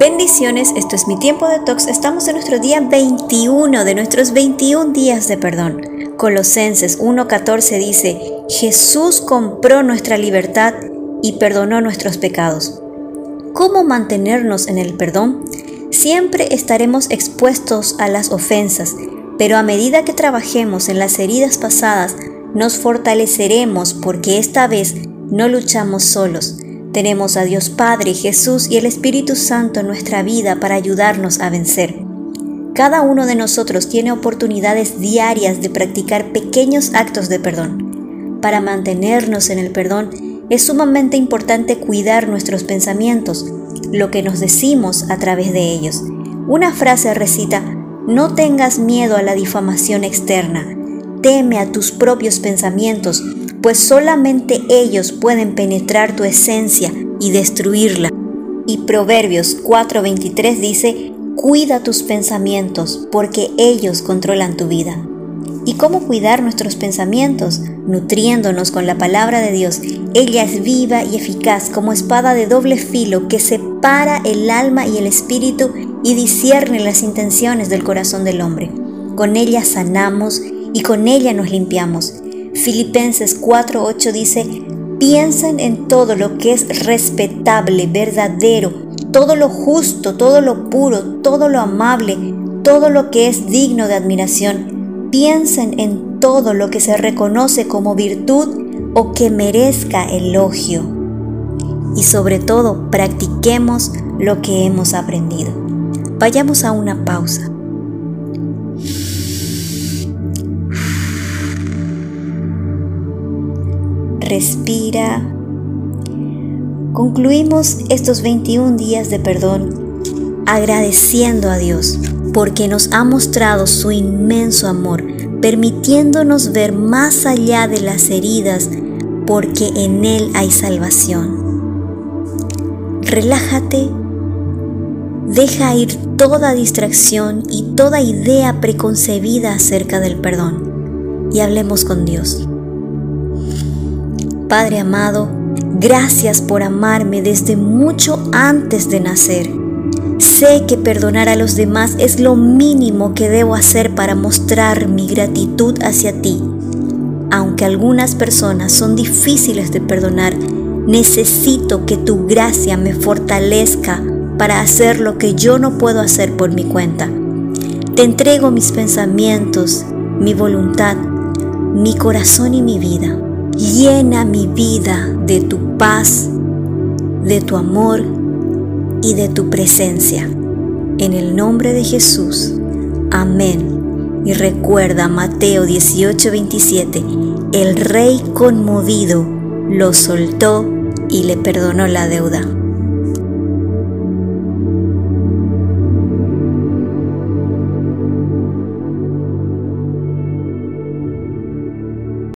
Bendiciones, esto es mi tiempo de tox. Estamos en nuestro día 21 de nuestros 21 días de perdón. Colosenses 1:14 dice, Jesús compró nuestra libertad y perdonó nuestros pecados. ¿Cómo mantenernos en el perdón? Siempre estaremos expuestos a las ofensas, pero a medida que trabajemos en las heridas pasadas, nos fortaleceremos porque esta vez no luchamos solos tenemos a Dios Padre, Jesús y el Espíritu Santo en nuestra vida para ayudarnos a vencer. Cada uno de nosotros tiene oportunidades diarias de practicar pequeños actos de perdón. Para mantenernos en el perdón es sumamente importante cuidar nuestros pensamientos, lo que nos decimos a través de ellos. Una frase recita, no tengas miedo a la difamación externa, teme a tus propios pensamientos, pues solamente ellos pueden penetrar tu esencia y destruirla. Y Proverbios 4:23 dice, cuida tus pensamientos, porque ellos controlan tu vida. ¿Y cómo cuidar nuestros pensamientos? Nutriéndonos con la palabra de Dios. Ella es viva y eficaz como espada de doble filo que separa el alma y el espíritu y discierne las intenciones del corazón del hombre. Con ella sanamos y con ella nos limpiamos. Filipenses 4:8 dice, piensen en todo lo que es respetable, verdadero, todo lo justo, todo lo puro, todo lo amable, todo lo que es digno de admiración. Piensen en todo lo que se reconoce como virtud o que merezca elogio. Y sobre todo, practiquemos lo que hemos aprendido. Vayamos a una pausa. Respira. Concluimos estos 21 días de perdón agradeciendo a Dios porque nos ha mostrado su inmenso amor, permitiéndonos ver más allá de las heridas porque en Él hay salvación. Relájate, deja ir toda distracción y toda idea preconcebida acerca del perdón y hablemos con Dios. Padre amado, gracias por amarme desde mucho antes de nacer. Sé que perdonar a los demás es lo mínimo que debo hacer para mostrar mi gratitud hacia ti. Aunque algunas personas son difíciles de perdonar, necesito que tu gracia me fortalezca para hacer lo que yo no puedo hacer por mi cuenta. Te entrego mis pensamientos, mi voluntad, mi corazón y mi vida. Llena mi vida de tu paz, de tu amor y de tu presencia. En el nombre de Jesús. Amén. Y recuerda Mateo 18:27, el rey conmovido lo soltó y le perdonó la deuda.